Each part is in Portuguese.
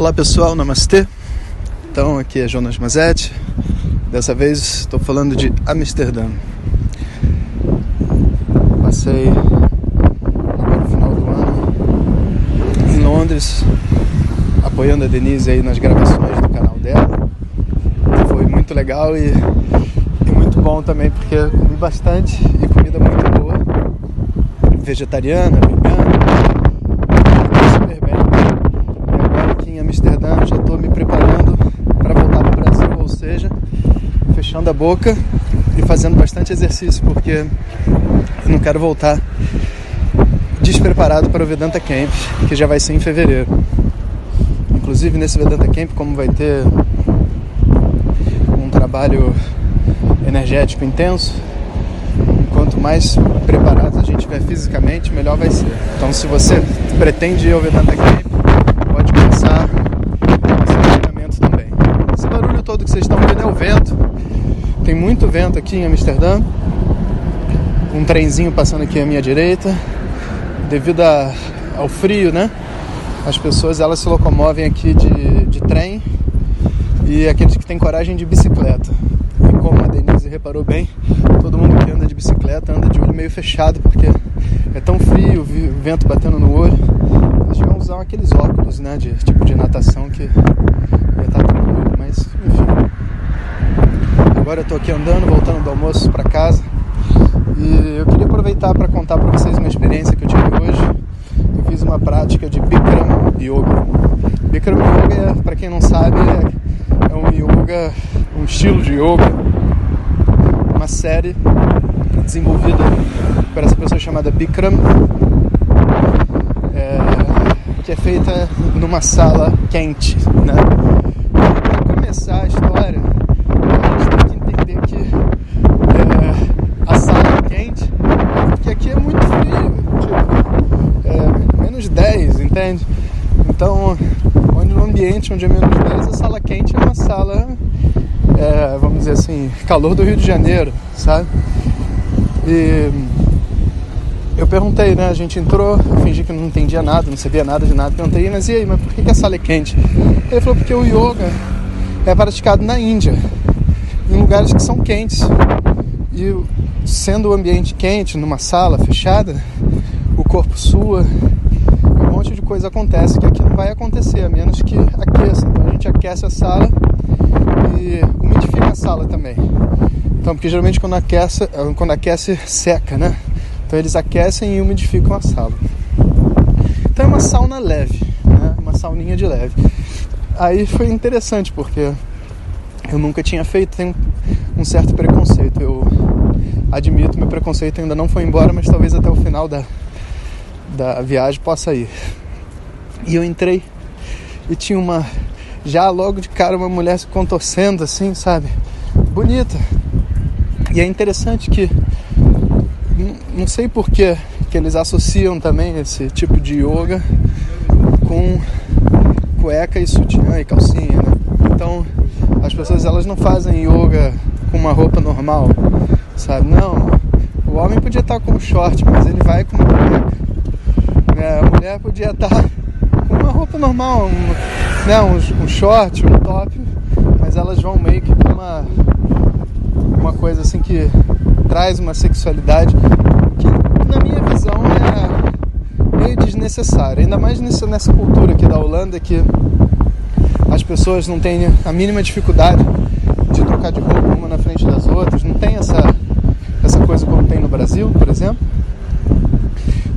Olá pessoal, namastê. Então aqui é Jonas Mazetti. Dessa vez estou falando de Amsterdã. Passei agora no final do ano em Londres, apoiando a Denise aí nas gravações do canal dela. Foi muito legal e, e muito bom também porque comi bastante e comida muito boa, vegetariana, vegana Amsterdã, já estou me preparando para voltar para o Brasil, ou seja, fechando a boca e fazendo bastante exercício, porque eu não quero voltar despreparado para o Vedanta Camp, que já vai ser em fevereiro. Inclusive nesse Vedanta Camp, como vai ter um trabalho energético intenso, quanto mais preparados a gente estiver fisicamente, melhor vai ser. Então, se você pretende ir ao Vedanta Camp, pode começar todo que vocês estão vendo é o vento. Tem muito vento aqui em Amsterdã. Um trenzinho passando aqui à minha direita. Devido a, ao frio, né? As pessoas elas se locomovem aqui de, de trem e aqueles que têm coragem de bicicleta. E como a Denise reparou bem, todo mundo que anda de bicicleta anda de olho meio fechado porque é tão frio, o vento batendo no olho. Eles deviam usar aqueles óculos, né, de tipo de natação que ia estar tá mas enfim. Agora eu tô aqui andando, voltando do almoço para casa. E eu queria aproveitar para contar para vocês uma experiência que eu tive hoje. Eu fiz uma prática de Bikram Yoga. Bikram Yoga, para quem não sabe, é, é um yoga, um estilo de yoga, uma série desenvolvida por essa pessoa chamada Bikram, é, que é feita numa sala quente, né? começar a história, a gente tem que entender que é, a sala é quente, porque aqui é muito frio, tipo, é, menos 10, entende? Então, onde no ambiente onde é menos 10, a sala quente é uma sala, é, vamos dizer assim, calor do Rio de Janeiro, sabe? E eu perguntei, né? A gente entrou, fingi que não entendia nada, não sabia nada de nada. Perguntei, mas e aí, mas por que a sala é quente? Ele falou, porque o yoga é praticado na Índia, em lugares que são quentes. E sendo o ambiente quente, numa sala fechada, o corpo sua, monte de coisa acontece que aqui não vai acontecer, a menos que aqueça. Então a gente aquece a sala e umidifica a sala também. Então, porque geralmente quando aquece, quando aquece seca, né? Então eles aquecem e umidificam a sala. Então é uma sauna leve, né? uma sauninha de leve. Aí foi interessante porque eu nunca tinha feito, tenho um certo preconceito. Eu admito, meu preconceito ainda não foi embora, mas talvez até o final da, da viagem possa ir. E eu entrei e tinha uma, já logo de cara, uma mulher se contorcendo assim, sabe? Bonita. E é interessante que, não sei por que, que eles associam também esse tipo de yoga com cueca e sutiã e calcinha, né? Então as pessoas elas não fazem yoga com uma roupa normal, sabe? Não, o homem podia estar com um short, mas ele vai com uma cueca. Né? A mulher podia estar com uma roupa normal, um, né? um, um short, um top, mas elas vão meio que com uma, uma coisa assim que traz uma sexualidade que na minha visão é meio desnecessário, ainda mais nessa, nessa cultura aqui da Holanda que as pessoas não têm a mínima dificuldade de trocar de roupa uma na frente das outras, não tem essa, essa coisa como tem no Brasil, por exemplo.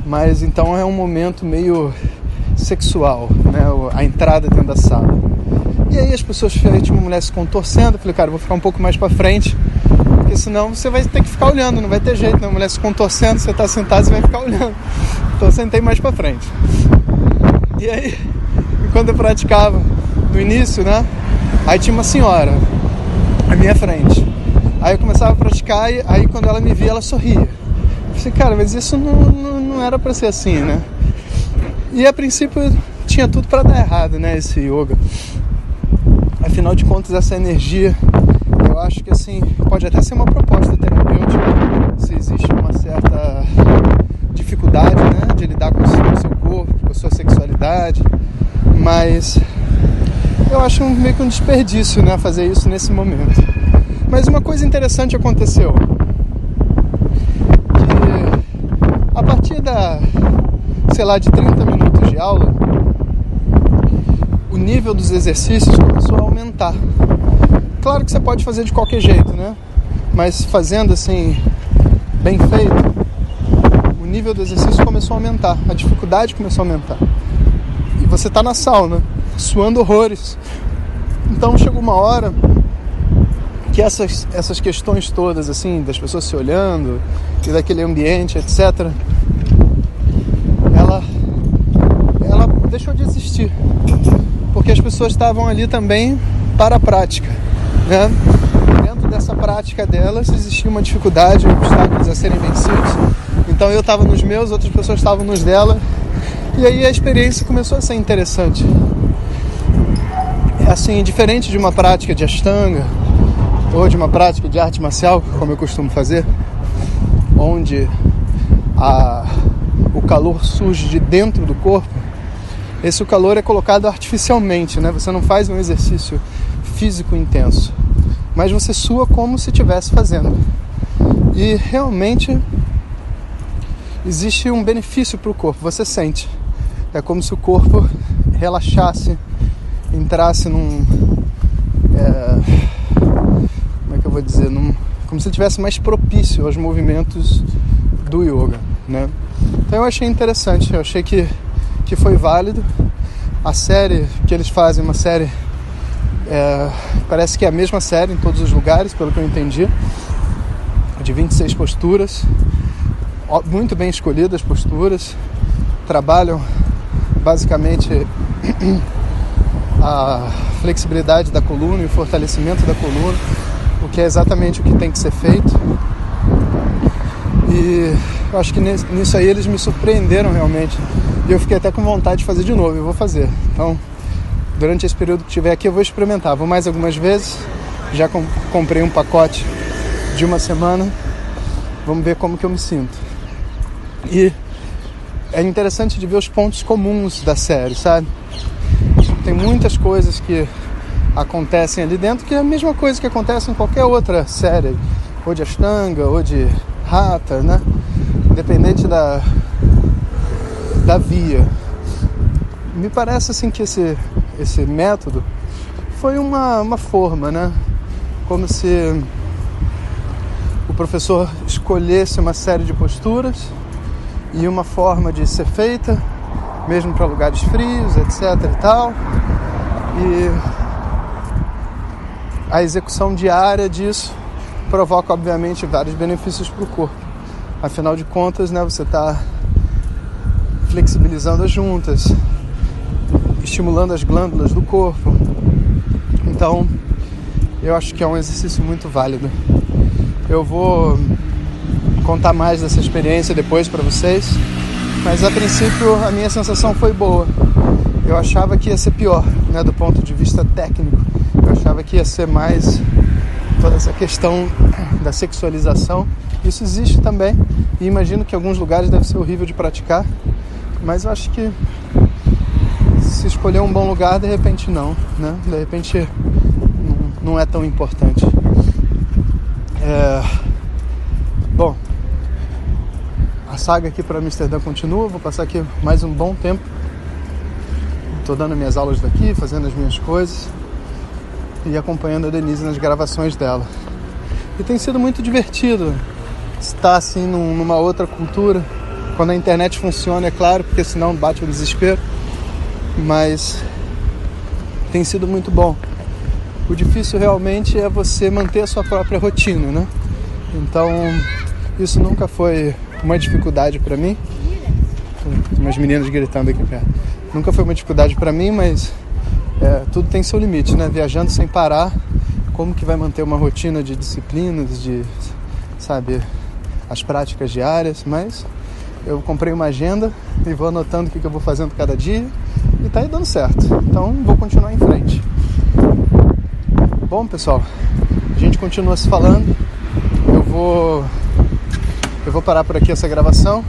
Mas então é um momento meio sexual, né? a entrada dentro da sala. E aí as pessoas, tinha uma mulher se contorcendo, eu falei, cara, vou ficar um pouco mais para frente porque senão você vai ter que ficar olhando, não vai ter jeito, né? A mulher se contorcendo, você está sentado, você vai ficar olhando. Então eu sentei mais para frente. E aí, quando eu praticava no início, né? Aí tinha uma senhora à minha frente. Aí eu começava a praticar e aí quando ela me via, ela sorria. Falei, cara, mas isso não, não, não era para ser assim, né? E a princípio tinha tudo para dar errado, né? Esse yoga. Afinal de contas, essa energia eu acho que assim, pode até ser uma proposta terapêutica, se existe uma certa dificuldade né, de lidar com o seu corpo, com a sua sexualidade, mas eu acho meio que um desperdício, né, fazer isso nesse momento. Mas uma coisa interessante aconteceu. Que a sei lá, de 30 minutos de aula, o nível dos exercícios começou a aumentar. Claro que você pode fazer de qualquer jeito, né? Mas fazendo assim, bem feito, o nível do exercício começou a aumentar, a dificuldade começou a aumentar. E você está na sauna, suando horrores. Então chegou uma hora que essas, essas questões todas, assim, das pessoas se olhando e daquele ambiente, etc., ela, ela deixou de existir. Porque as pessoas estavam ali também para a prática. Né? Dentro dessa prática delas existia uma dificuldade, obstáculos a serem vencidos. Então eu estava nos meus, outras pessoas estavam nos dela. E aí a experiência começou a ser interessante. É assim, diferente de uma prática de Ashtanga, ou de uma prática de arte marcial, como eu costumo fazer, onde a, o calor surge de dentro do corpo, esse calor é colocado artificialmente, né? Você não faz um exercício físico intenso, mas você sua como se estivesse fazendo. E realmente existe um benefício para o corpo, você sente. É como se o corpo relaxasse, entrasse num. É, vou dizer, num, como se tivesse mais propício aos movimentos do yoga, né? Então eu achei interessante, eu achei que, que foi válido. A série que eles fazem, uma série, é, parece que é a mesma série em todos os lugares, pelo que eu entendi, de 26 posturas, muito bem escolhidas posturas, trabalham basicamente a flexibilidade da coluna e o fortalecimento da coluna o que é exatamente o que tem que ser feito. E eu acho que nisso aí eles me surpreenderam realmente. E eu fiquei até com vontade de fazer de novo, eu vou fazer. Então, durante esse período que estiver aqui, eu vou experimentar. Vou mais algumas vezes. Já comprei um pacote de uma semana. Vamos ver como que eu me sinto. E é interessante de ver os pontos comuns da série, sabe? Tem muitas coisas que acontecem ali dentro, que é a mesma coisa que acontece em qualquer outra série, ou de Ashtanga, ou de Hatha, né? Independente da, da via. Me parece assim que esse, esse método foi uma, uma forma, né? Como se o professor escolhesse uma série de posturas e uma forma de ser feita, mesmo para lugares frios, etc e tal. E a execução diária disso provoca, obviamente, vários benefícios para o corpo. Afinal de contas, né, você está flexibilizando as juntas, estimulando as glândulas do corpo. Então, eu acho que é um exercício muito válido. Eu vou contar mais dessa experiência depois para vocês, mas a princípio a minha sensação foi boa. Eu achava que ia ser pior, né, do ponto de vista técnico eu achava que ia ser mais toda essa questão da sexualização. Isso existe também e imagino que em alguns lugares deve ser horrível de praticar, mas eu acho que se escolher um bom lugar, de repente não, né? De repente não é tão importante. É... Bom, a saga aqui para Amsterdã continua, vou passar aqui mais um bom tempo. Estou dando minhas aulas daqui, fazendo as minhas coisas e acompanhando a Denise nas gravações dela. E tem sido muito divertido estar assim num, numa outra cultura. Quando a internet funciona, é claro, porque senão bate o desespero. Mas tem sido muito bom. O difícil realmente é você manter a sua própria rotina, né? Então, isso nunca foi uma dificuldade para mim. Tem umas meninas gritando aqui perto. Nunca foi uma dificuldade para mim, mas é, tudo tem seu limite, né? Viajando sem parar, como que vai manter uma rotina de disciplinas, de, sabe, as práticas diárias, mas eu comprei uma agenda e vou anotando o que, eu vou fazendo cada dia e tá aí dando certo. Então vou continuar em frente. Bom, pessoal, a gente continua se falando. Eu vou eu vou parar por aqui essa gravação.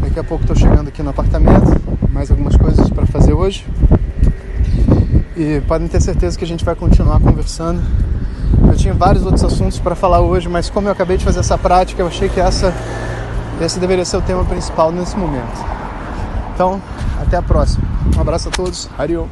Daqui a pouco estou chegando aqui no apartamento, mais algumas coisas para fazer hoje. E podem ter certeza que a gente vai continuar conversando. Eu tinha vários outros assuntos para falar hoje, mas como eu acabei de fazer essa prática, eu achei que essa, esse deveria ser o tema principal nesse momento. Então, até a próxima. Um abraço a todos. Ariô.